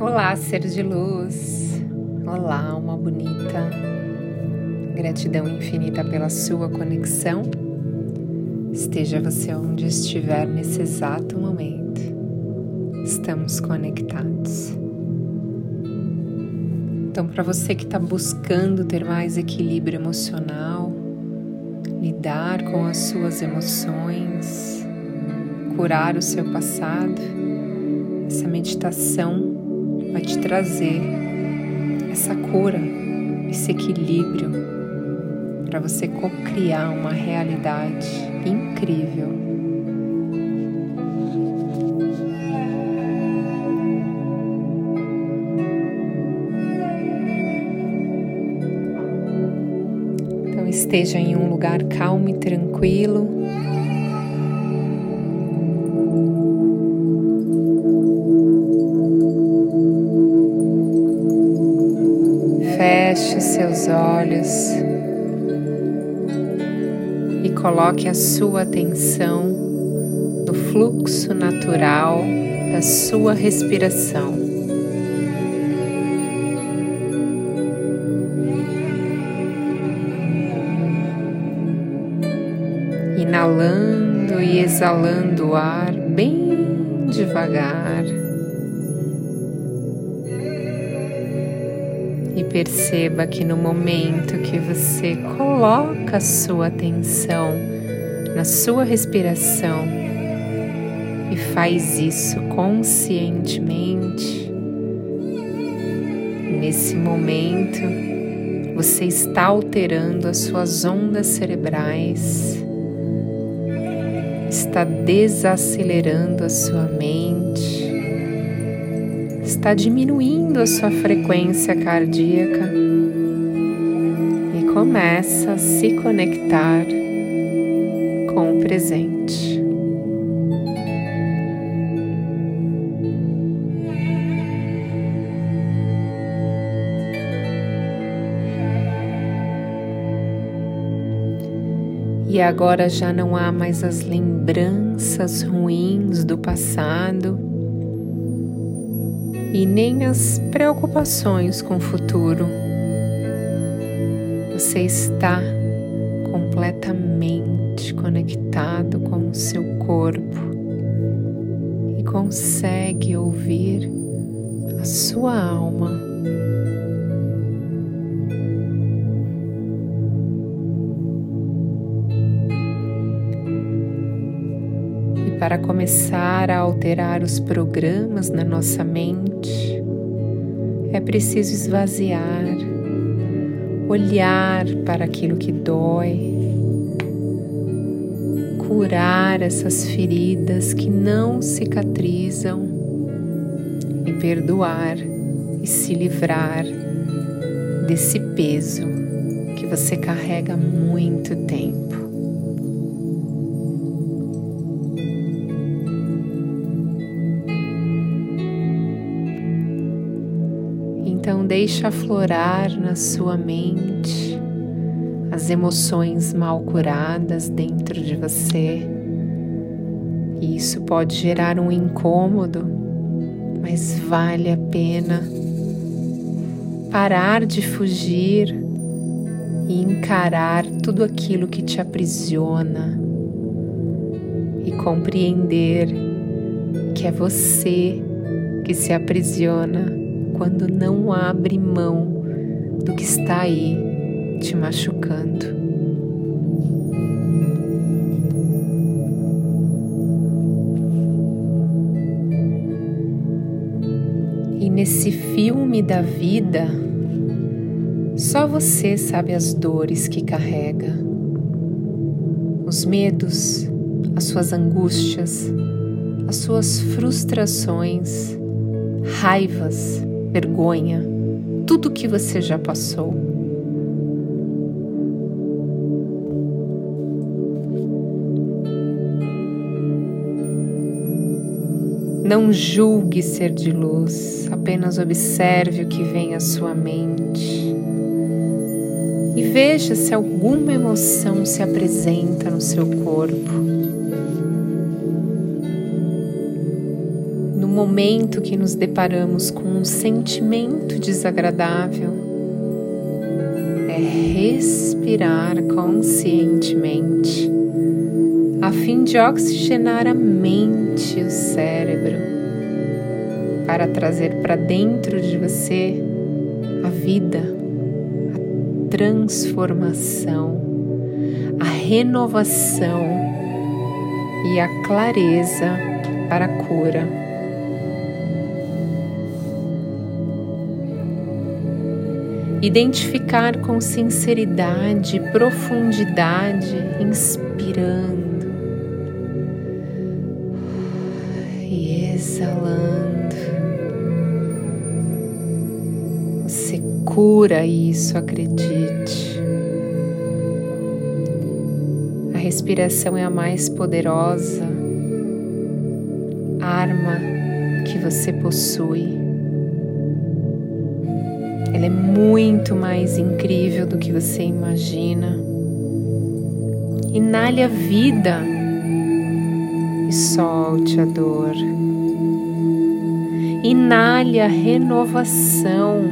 Olá, ser de luz. Olá, alma bonita. Gratidão infinita pela sua conexão. Esteja você onde estiver nesse exato momento. Estamos conectados. Então, para você que está buscando ter mais equilíbrio emocional, lidar com as suas emoções, curar o seu passado, essa meditação vai te trazer essa cura, esse equilíbrio para você co-criar uma realidade incrível. Então esteja em um lugar calmo e tranquilo. E coloque a sua atenção no fluxo natural da sua respiração. Inalando e exalando o ar bem devagar. Perceba que no momento que você coloca a sua atenção na sua respiração e faz isso conscientemente, nesse momento você está alterando as suas ondas cerebrais, está desacelerando a sua mente está diminuindo a sua frequência cardíaca e começa a se conectar com o presente. E agora já não há mais as lembranças ruins do passado e nem as preocupações com o futuro. Você está completamente conectado com o seu corpo e consegue ouvir a sua alma. Para começar a alterar os programas na nossa mente, é preciso esvaziar, olhar para aquilo que dói, curar essas feridas que não cicatrizam e perdoar e se livrar desse peso que você carrega há muito tempo. Então deixa aflorar na sua mente as emoções mal curadas dentro de você. E isso pode gerar um incômodo, mas vale a pena parar de fugir e encarar tudo aquilo que te aprisiona e compreender que é você que se aprisiona quando não abre mão do que está aí te machucando. E nesse filme da vida, só você sabe as dores que carrega, os medos, as suas angústias, as suas frustrações, raivas, vergonha, tudo que você já passou. Não julgue ser de luz, apenas observe o que vem à sua mente e veja se alguma emoção se apresenta no seu corpo. Momento que nos deparamos com um sentimento desagradável, é respirar conscientemente, a fim de oxigenar a mente e o cérebro, para trazer para dentro de você a vida, a transformação, a renovação e a clareza para a cura. Identificar com sinceridade, profundidade, inspirando e exalando. Você cura isso, acredite. A respiração é a mais poderosa arma que você possui. Ela é muito mais incrível do que você imagina. Inale a vida e solte a dor. Inale a renovação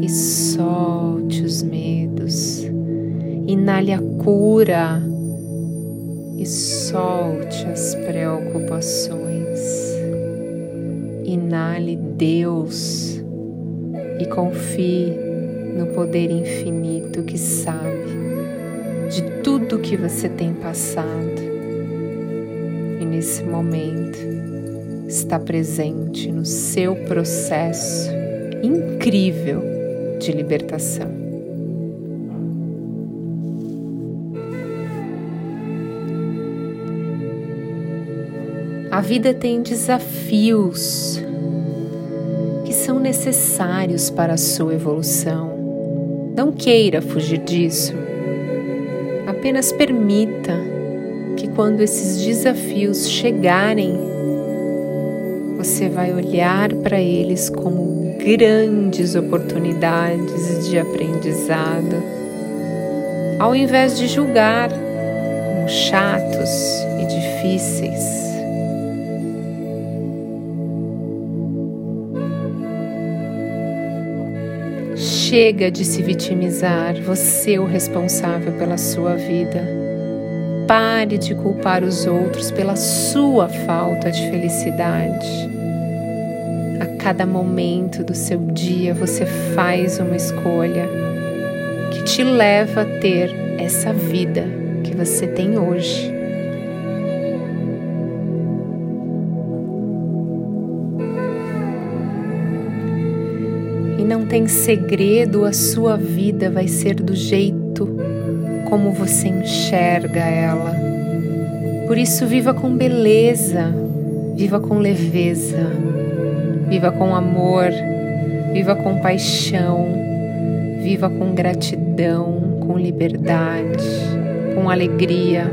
e solte os medos. Inale a cura e solte as preocupações. Inale Deus e confie no poder infinito que sabe de tudo que você tem passado e nesse momento está presente no seu processo incrível de libertação. A vida tem desafios são necessários para a sua evolução. Não queira fugir disso. Apenas permita que quando esses desafios chegarem, você vai olhar para eles como grandes oportunidades de aprendizado, ao invés de julgar como chatos e difíceis. Chega de se vitimizar, você é o responsável pela sua vida. Pare de culpar os outros pela sua falta de felicidade. A cada momento do seu dia você faz uma escolha que te leva a ter essa vida que você tem hoje. Não tem segredo, a sua vida vai ser do jeito como você enxerga ela. Por isso, viva com beleza, viva com leveza, viva com amor, viva com paixão, viva com gratidão, com liberdade, com alegria,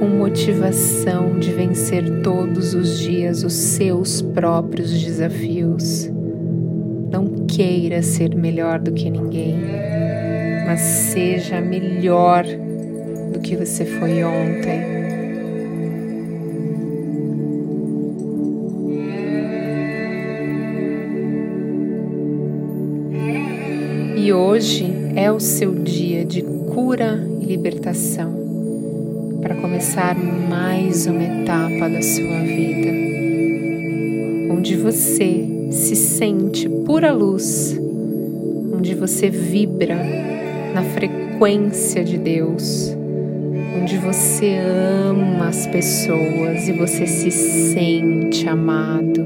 com motivação de vencer todos os dias os seus próprios desafios. Não queira ser melhor do que ninguém, mas seja melhor do que você foi ontem. E hoje é o seu dia de cura e libertação para começar mais uma etapa da sua vida, onde você se sente pura luz, onde você vibra na frequência de Deus, onde você ama as pessoas e você se sente amado,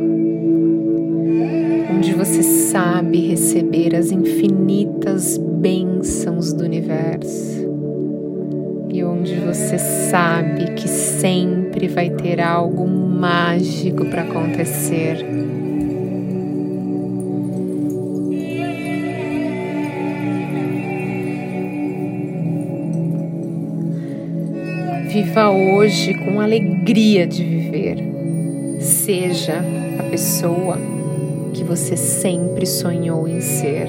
onde você sabe receber as infinitas bênçãos do universo e onde você sabe que sempre vai ter algo mágico para acontecer Viva hoje com alegria de viver. Seja a pessoa que você sempre sonhou em ser.